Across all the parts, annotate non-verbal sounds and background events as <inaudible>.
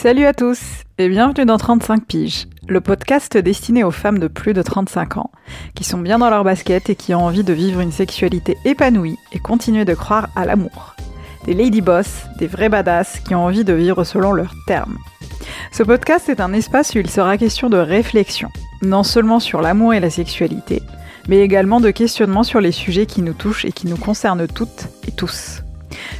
Salut à tous et bienvenue dans 35 piges, le podcast destiné aux femmes de plus de 35 ans, qui sont bien dans leur basket et qui ont envie de vivre une sexualité épanouie et continuer de croire à l'amour. Des lady boss, des vrais badass qui ont envie de vivre selon leurs termes. Ce podcast est un espace où il sera question de réflexion, non seulement sur l'amour et la sexualité, mais également de questionnement sur les sujets qui nous touchent et qui nous concernent toutes et tous.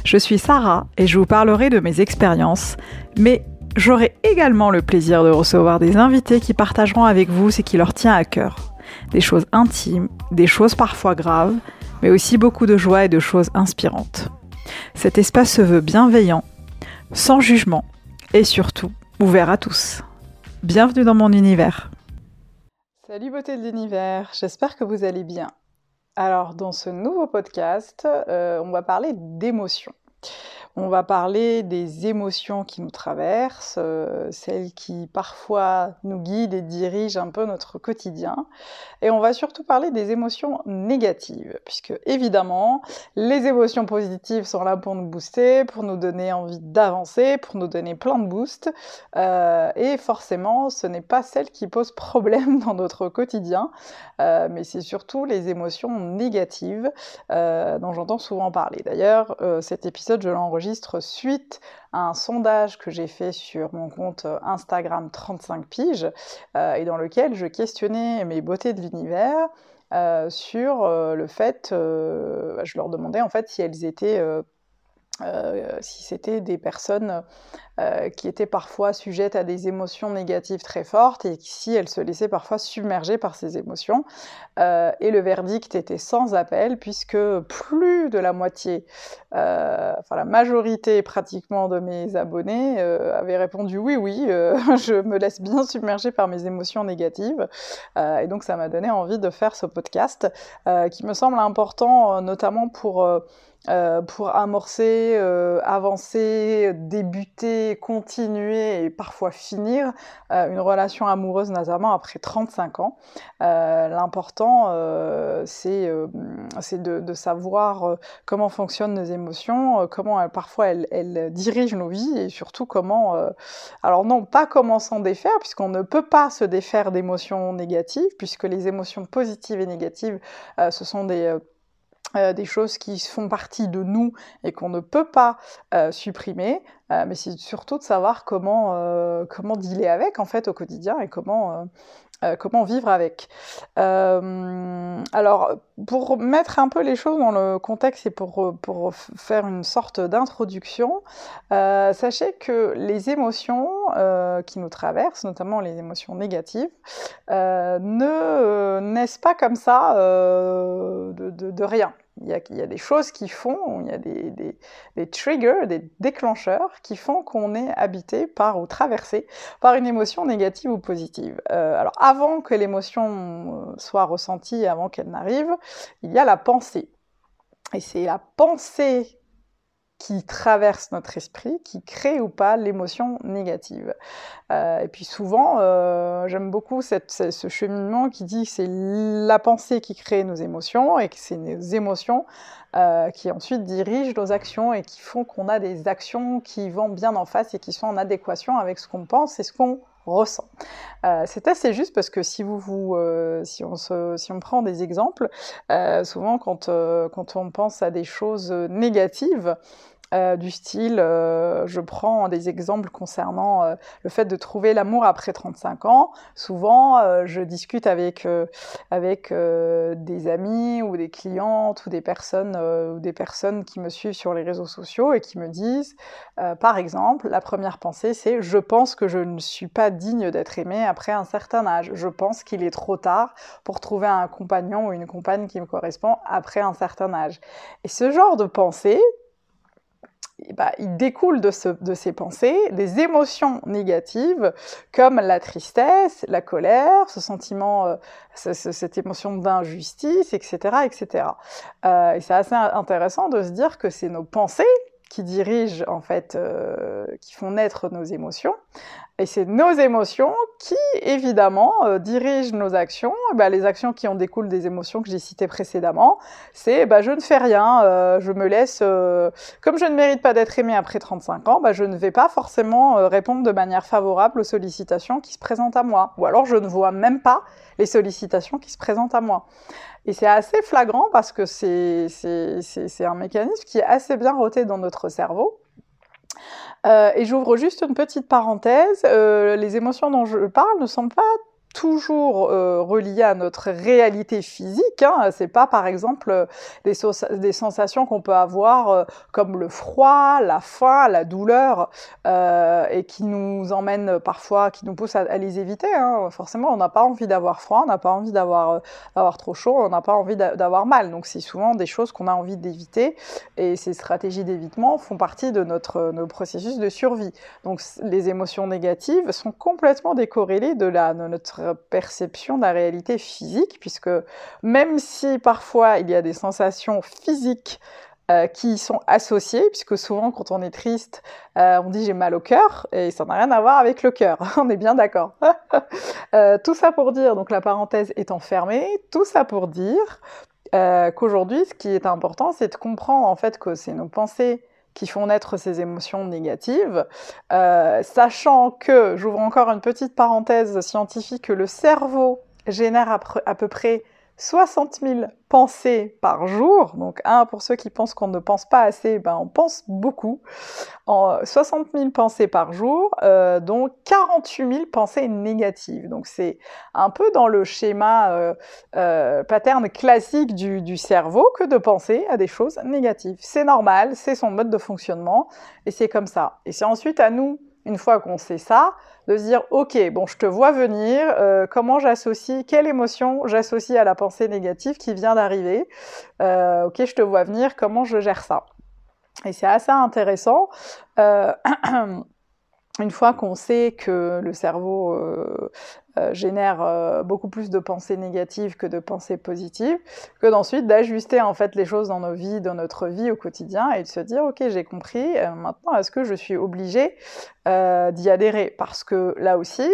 Je suis Sarah et je vous parlerai de mes expériences, mais J'aurai également le plaisir de recevoir des invités qui partageront avec vous ce qui leur tient à cœur. Des choses intimes, des choses parfois graves, mais aussi beaucoup de joie et de choses inspirantes. Cet espace se veut bienveillant, sans jugement et surtout ouvert à tous. Bienvenue dans mon univers. Salut beauté de l'univers, j'espère que vous allez bien. Alors dans ce nouveau podcast, euh, on va parler d'émotions. On va parler des émotions qui nous traversent, euh, celles qui parfois nous guident et dirigent un peu notre quotidien. Et on va surtout parler des émotions négatives, puisque évidemment, les émotions positives sont là pour nous booster, pour nous donner envie d'avancer, pour nous donner plein de boost. Euh, et forcément, ce n'est pas celles qui posent problème <laughs> dans notre quotidien, euh, mais c'est surtout les émotions négatives dont j'entends souvent parler. D'ailleurs, cet épisode, je l'enregistre suite à un sondage que j'ai fait sur mon compte Instagram 35 piges euh, et dans lequel je questionnais mes beautés de l'univers euh, sur euh, le fait, je leur demandais en fait si elles étaient euh, si c'était des personnes euh, qui étaient parfois sujettes à des émotions négatives très fortes et si elles se laissaient parfois submerger par ces émotions. Euh, et le verdict était sans appel puisque plus de la moitié, enfin la majorité pratiquement de mes abonnés avaient répondu oui, oui, <laughs> je me laisse bien submerger par mes émotions négatives. et donc ça m'a donné envie de faire ce podcast qui me semble important notamment pour euh, pour amorcer, euh, avancer, débuter, continuer et parfois finir euh, une relation amoureuse, notamment après 35 ans. L'important, c'est de, savoir comment fonctionnent nos émotions, comment parfois elles, dirigent nos vies et surtout comment... alors non, pas comment s'en défaire, puisqu'on ne peut pas se défaire d'émotions négatives, puisque les émotions positives et négatives, ce sont des euh, des choses qui font partie de nous et qu'on ne peut pas euh, supprimer, euh, mais c'est surtout de savoir comment, comment dealer avec en fait au quotidien et comment, comment vivre avec. alors, pour mettre un peu les choses dans le contexte et pour, pour faire une sorte d'introduction, sachez que les émotions qui nous traversent, notamment les émotions négatives, ne naissent pas comme ça de rien. Il y, a, des choses qui font, il y a des, des, des triggers, des déclencheurs qui font qu'on est habité par ou traversé par une émotion négative ou positive. Euh, alors avant que l'émotion euh, soit ressentie, avant qu'elle n'arrive, il y a la pensée. Et c'est la pensée qui traverse notre esprit, qui crée ou pas l'émotion négative. Euh, et puis souvent, euh, j'aime beaucoup cette, ce cheminement qui dit que c'est la pensée qui crée nos émotions et que c'est nos émotions euh, qui ensuite dirigent nos actions et qui font qu'on a des actions qui vont bien en face et qui sont en adéquation avec ce qu'on pense et ce qu'on ressent. Euh, c'est assez juste parce que si vous, euh, si, on se, si on prend des exemples, euh, souvent quand on pense à des choses négatives, euh, du style, euh, je prends des exemples concernant euh, le fait de trouver l'amour après 35 ans. Souvent, je discute avec, avec des amis ou des clientes ou des personnes ou des personnes qui me suivent sur les réseaux sociaux et qui me disent, par exemple, la première pensée, c'est je pense que je ne suis pas digne d'être aimée après un certain âge. Je pense qu'il est trop tard pour trouver un compagnon ou une compagne qui me correspond après un certain âge. Et ce genre de pensée, bah, il découle de, ces pensées des émotions négatives comme la tristesse, la colère, ce sentiment, euh, cette émotion d'injustice, etc., etc. Euh, et c'est assez intéressant de se dire que c'est nos pensées qui dirigent en fait, euh, qui font naître nos émotions, et c'est nos émotions qui, évidemment, euh, dirigent nos actions. Bah, les actions qui en découlent des émotions que j'ai citées précédemment, c'est bah, je ne fais rien, euh, je me laisse... Euh, comme je ne mérite pas d'être aimé après 35 ans, bah, je ne vais pas forcément répondre de manière favorable aux sollicitations qui se présentent à moi. Ou alors je ne vois même pas les sollicitations qui se présentent à moi. Et c'est assez flagrant parce que c'est un mécanisme qui est assez bien roté dans notre cerveau. Euh, et j'ouvre juste une petite parenthèse. Euh, les émotions dont je parle ne sont pas toujours euh, relié à notre réalité physique. Hein. C'est pas, par exemple, euh, des, sensations qu'on peut avoir euh, comme le froid, la faim, la douleur, euh, et qui nous emmènent parfois, qui nous poussent à, les éviter. Hein. Forcément, on n'a pas envie d'avoir froid, on n'a pas envie d'avoir d'avoir trop chaud, on n'a pas envie d'avoir mal. Donc, c'est souvent des choses qu'on a envie d'éviter, et ces stratégies d'évitement font partie de notre nos processus de survie. Donc, les émotions négatives sont complètement décorrélées de, la, de notre perception de la réalité physique, puisque même si parfois il y a des sensations physiques euh, qui sont associées, puisque souvent quand on est triste, euh, on dit j'ai mal au cœur, et ça n'a rien à voir avec le cœur, <laughs> on est bien d'accord. <laughs> euh, tout ça pour dire, donc la parenthèse étant fermée, tout ça pour dire qu'aujourd'hui, ce qui est important, c'est de comprendre en fait que c'est nos pensées qui font naître ces émotions négatives, euh, sachant que, j'ouvre encore une petite parenthèse scientifique, que le cerveau génère à, peu près 60 000 pensées par jour. Donc, un, pour ceux qui pensent qu'on ne pense pas assez, ben, on pense beaucoup. En 60 000 pensées par jour, euh, dont 48 000 pensées négatives. Donc, c'est un peu dans le schéma euh, euh, pattern classique du, du, cerveau que de penser à des choses négatives. C'est normal, c'est son mode de fonctionnement, et c'est comme ça. Et c'est ensuite à nous une fois qu'on sait ça, de se dire ok, bon, je te vois venir, euh, comment j'associe, quelle émotion j'associe à la pensée négative qui vient d'arriver. Euh, ok, je te vois venir, comment je gère ça? Et c'est assez intéressant. <clears throat> Une fois qu'on sait que le cerveau euh, euh, génère euh, beaucoup plus de pensées négatives que de pensées positives, que d'ensuite d'ajuster en fait les choses dans nos vies, dans notre vie au quotidien et de se dire ok j'ai compris, maintenant est-ce que je suis obligée d'y adhérer? Parce que là aussi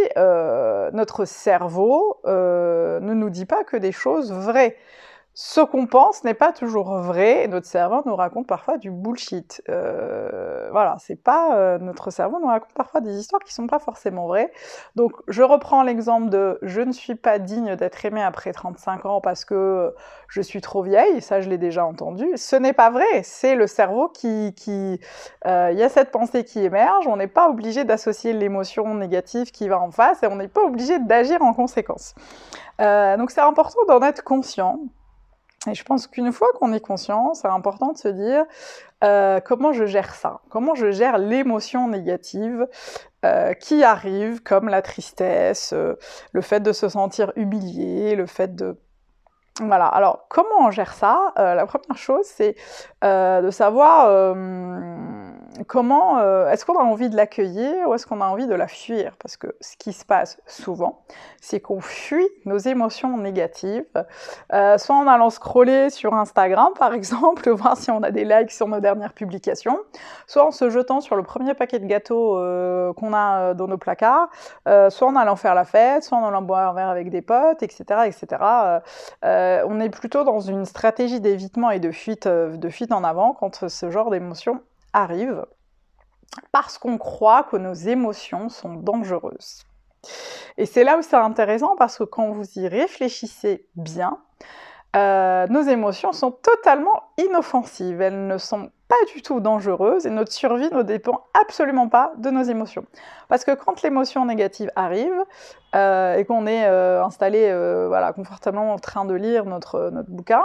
notre cerveau ne nous dit pas que des choses vraies ce qu'on pense n'est pas toujours vrai notre cerveau nous raconte parfois du bullshit. Euh, voilà, c'est pas euh, notre cerveau nous raconte parfois des histoires qui sont pas forcément vraies. Donc je reprends l'exemple de je ne suis pas digne d'être aimé après 35 ans parce que je suis trop vieille, ça je l'ai déjà entendu. Ce n'est pas vrai, c'est le cerveau qui qui euh, il y a cette pensée qui émerge, on n'est pas obligé d'associer l'émotion négative qui va en face et on n'est pas obligé d'agir en conséquence. Euh, donc c'est important d'en être conscient et je pense qu'une fois qu'on est conscient, c'est important de se dire euh, comment je gère ça, comment je gère l'émotion négative euh, qui arrive, comme la tristesse, euh, le fait de se sentir humilié, le fait de voilà, alors comment on gère ça? La première chose, c'est de savoir comment, euh, est-ce qu'on a envie de l'accueillir ou est-ce qu'on a envie de la fuir? Parce que ce qui se passe souvent, c'est qu'on fuit nos émotions négatives, euh, soit en allant scroller sur Instagram par exemple, <laughs> voir si on a des likes sur nos dernières publications, soit en se jetant sur le premier paquet de gâteaux euh, qu'on a dans nos placards, soit en allant faire la fête, soit en allant boire un verre avec des potes, etc. etc. on est plutôt dans une stratégie d'évitement et de fuite, de fuite en avant quand ce genre d'émotions arrive parce qu'on croit que nos émotions sont dangereuses. Et c'est là où c'est intéressant parce que quand vous y réfléchissez bien, euh, nos émotions sont totalement inoffensives, elles ne sont pas du tout dangereuses et notre survie ne dépend absolument pas de nos émotions. Parce que quand l'émotion négative arrive euh, et qu'on est euh, installé voilà, confortablement en train de lire notre, notre bouquin,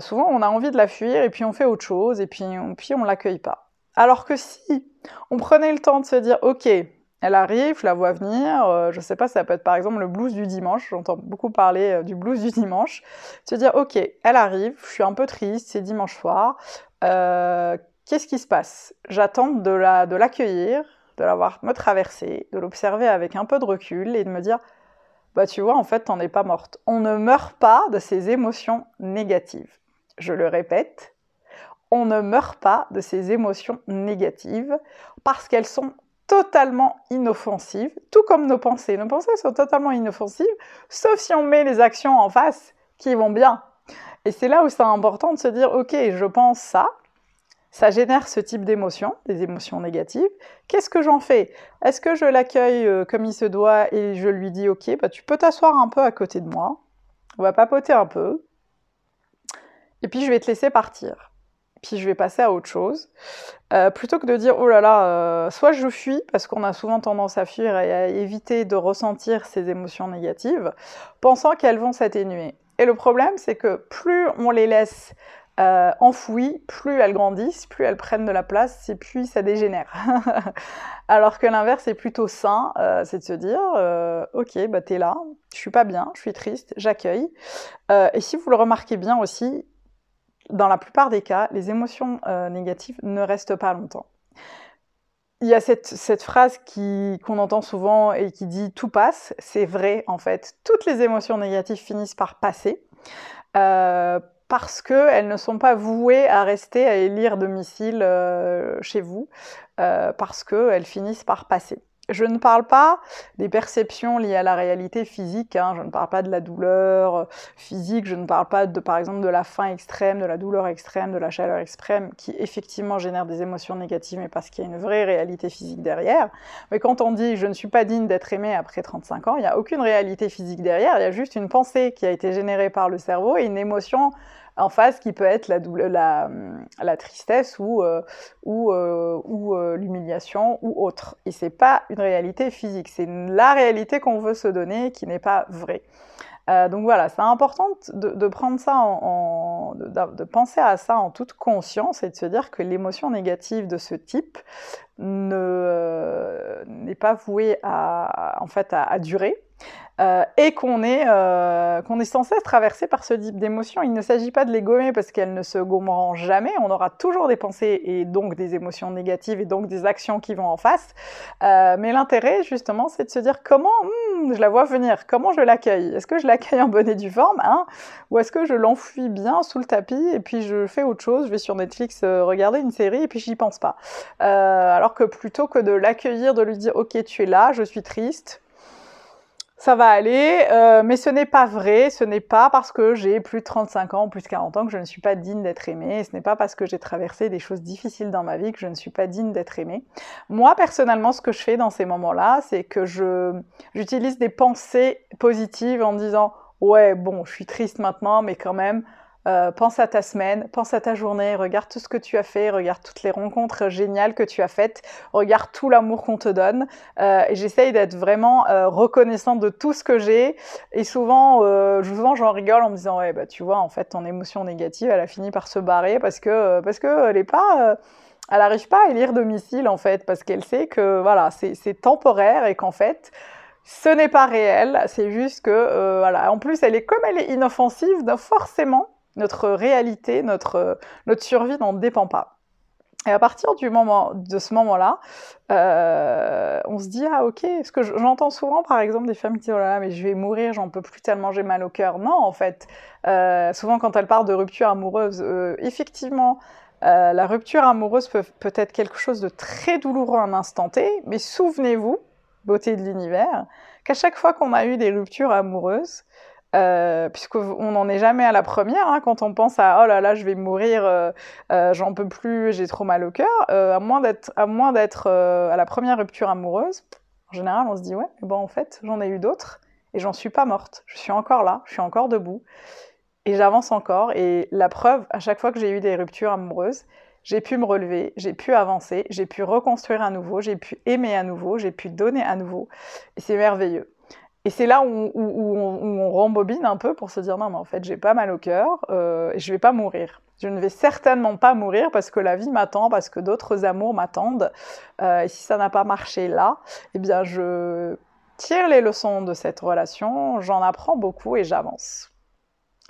souvent on a envie de la fuir et puis on fait autre chose et puis on, puis on l'accueille pas. Alors que si on prenait le temps de se dire, ok, elle arrive, je la vois venir, euh, je sais pas, ça peut être par exemple le blues du dimanche, j'entends beaucoup parler euh, du blues du dimanche, se dire, ok, elle arrive, je suis un peu triste, c'est dimanche soir, euh, qu'est-ce qui se passe? J'attends de la de l'accueillir, de la voir me traverser, de l'observer avec un peu de recul et de me dire, bah tu vois, en fait, t'en es pas morte. On ne meurt pas de ces émotions négatives. Je le répète, on ne meurt pas de ces émotions négatives parce qu'elles sont totalement inoffensives, tout comme nos pensées. Nos pensées sont totalement inoffensives, sauf si on met les actions en face qui vont bien. Et c'est là où c'est important de se dire, ok, je pense ça, ça génère ce type d'émotions, des émotions négatives. Qu'est-ce que j'en fais? Est-ce que je l'accueille euh, comme il se doit et je lui dis, ok, bah, tu peux t'asseoir un peu à côté de moi, on va papoter un peu, et puis je vais te laisser partir. Puis je vais passer à autre chose. Euh, plutôt que de dire, oh là là, euh, soit je fuis, parce qu'on a souvent tendance à fuir et à éviter de ressentir ces émotions négatives, pensant qu'elles vont s'atténuer. Et le problème, c'est que plus on les laisse euh, enfouies, plus elles grandissent, plus elles prennent de la place, et puis ça dégénère. <laughs> Alors que l'inverse est plutôt sain, c'est de se dire, ok, bah t'es là, je suis pas bien, je suis triste, j'accueille. et si vous le remarquez bien aussi, dans la plupart des cas, les émotions négatives ne restent pas longtemps. Il y a cette, phrase qu'on entend souvent et qui dit tout passe. C'est vrai, en fait. Toutes les émotions négatives finissent par passer. Euh, parce qu'elles ne sont pas vouées à rester à élire domicile euh, chez vous, euh, parce qu'elles finissent par passer. Je ne parle pas des perceptions liées à la réalité physique, hein. je ne parle pas de la douleur euh, physique, je ne parle pas de, par exemple de la faim extrême, de la douleur extrême, de la chaleur extrême, qui effectivement génère des émotions négatives, mais parce qu'il y a une vraie réalité physique derrière. Mais quand on dit je ne suis pas digne d'être aimé après 35 ans, il n'y a aucune réalité physique derrière, il y a juste une pensée qui a été générée par le cerveau et une émotion en face qui peut être la, la, la tristesse ou, euh, ou, euh, euh, l'humiliation ou autre. Et c'est pas une réalité physique, c'est la réalité qu'on veut se donner qui n'est pas vraie. donc voilà, c'est important de, de, prendre ça en, de, penser à ça en toute conscience et de se dire que l'émotion négative de ce type ne n'est pas vouée à en fait à durer euh, et qu'on est, euh, qu'on est sans cesse traversé par ce type d'émotions. Il ne s'agit pas de les gommer parce qu'elles ne se gommeront jamais. On aura toujours des pensées et donc des émotions négatives et donc des actions qui vont en face. Euh, mais l'intérêt, justement, c'est de se dire comment hmm, je la vois venir, comment je l'accueille? Est-ce que je l'accueille en bonne et due forme hein, Ou est-ce que je l'enfuis bien sous le tapis et puis je fais autre chose, je vais sur Netflix regarder une série et puis j'y pense pas? alors que plutôt que de l'accueillir, de lui dire ok tu es là, je suis triste, ça va aller, euh, mais ce n'est pas vrai, ce n'est pas parce que j'ai plus de 35 ans, plus de 40 ans que je ne suis pas digne d'être aimée, ce n'est pas parce que j'ai traversé des choses difficiles dans ma vie que je ne suis pas digne d'être aimée. Moi, personnellement, ce que je fais dans ces moments-là, c'est que je, j'utilise des pensées positives en disant, ouais, bon, je suis triste maintenant, mais quand même, euh, pense à ta semaine, pense à ta journée, regarde tout ce que tu as fait, regarde toutes les rencontres géniales que tu as faites, regarde tout l'amour qu'on te donne. Euh, j'essaye d'être vraiment euh, reconnaissante de tout ce que j'ai. Et souvent, souvent j'en rigole en me disant ouais bah tu vois en fait ton émotion négative, elle a fini par se barrer parce que parce que elle est pas elle n'arrive pas à élire domicile en fait parce qu'elle sait que voilà c'est temporaire et qu'en fait ce n'est pas réel, c'est juste que voilà. En plus, elle est comme elle est inoffensive, donc forcément, notre réalité, notre, notre survie n'en dépend pas. Et à partir du moment, de ce moment-là, euh, on se dit ah ok, parce que j'entends souvent par exemple des femmes qui disent oh là là mais je vais mourir, j'en peux plus tellement j'ai mal au cœur. Non en fait, euh, souvent quand elles parlent de rupture amoureuse, euh, effectivement la rupture amoureuse peut, peut être quelque chose de très douloureux à un instant T, mais souvenez-vous, beauté de l'univers, qu'à chaque fois qu'on a eu des ruptures amoureuses, euh, puisqu'on n'en est jamais à la première, hein, quand on pense à oh là là, je vais mourir, euh, euh, j'en peux plus, j'ai trop mal au cœur, à moins d'être à moins d'être à la première rupture amoureuse, en général, on se dit ouais, bon en fait, j'en ai eu d'autres et j'en suis pas morte, je suis encore là, je suis encore debout et j'avance encore. Et la preuve, à chaque fois que j'ai eu des ruptures amoureuses, j'ai pu me relever, j'ai pu avancer, j'ai pu reconstruire à nouveau, j'ai pu aimer à nouveau, j'ai pu donner à nouveau, et c'est merveilleux. Et c'est là où, on, rembobine un peu pour se dire non, mais en fait, j'ai pas mal au cœur euh, et je vais pas mourir. Je ne vais certainement pas mourir parce que la vie m'attend, parce que d'autres amours m'attendent. Euh, et si ça n'a pas marché là, eh bien, je tire les leçons de cette relation, j'en apprends beaucoup et j'avance.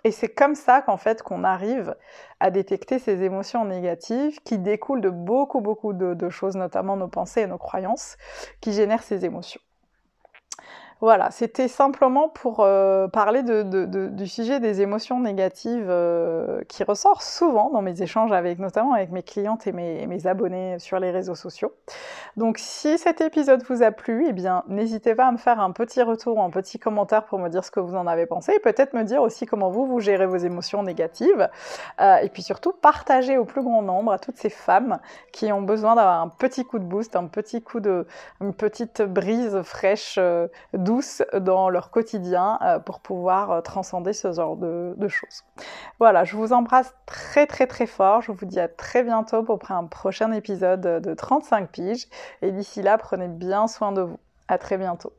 Et c'est comme ça qu'en fait qu'on arrive à détecter ces émotions négatives qui découlent de beaucoup beaucoup de choses, notamment nos pensées et nos croyances, qui génèrent ces émotions. Voilà, c'était simplement pour euh, parler du sujet des émotions négatives euh, qui ressort souvent dans mes échanges avec notamment avec mes clientes et mes, abonnés sur les réseaux sociaux. Donc si cet épisode vous a plu, eh bien n'hésitez pas à me faire un petit retour ou un petit commentaire pour me dire ce que vous en avez pensé et peut-être me dire aussi comment vous vous gérez vos émotions négatives. Euh, et puis surtout partager au plus grand nombre à toutes ces femmes qui ont besoin d'avoir un petit coup de boost, un petit coup de, une petite brise fraîche, douce dans leur quotidien euh, pour pouvoir euh, transcender ce genre de, choses. Voilà, je vous embrasse très très très fort. Je vous dis à très bientôt pour un prochain épisode de 35 piges. Et d'ici là, prenez bien soin de vous. À très bientôt.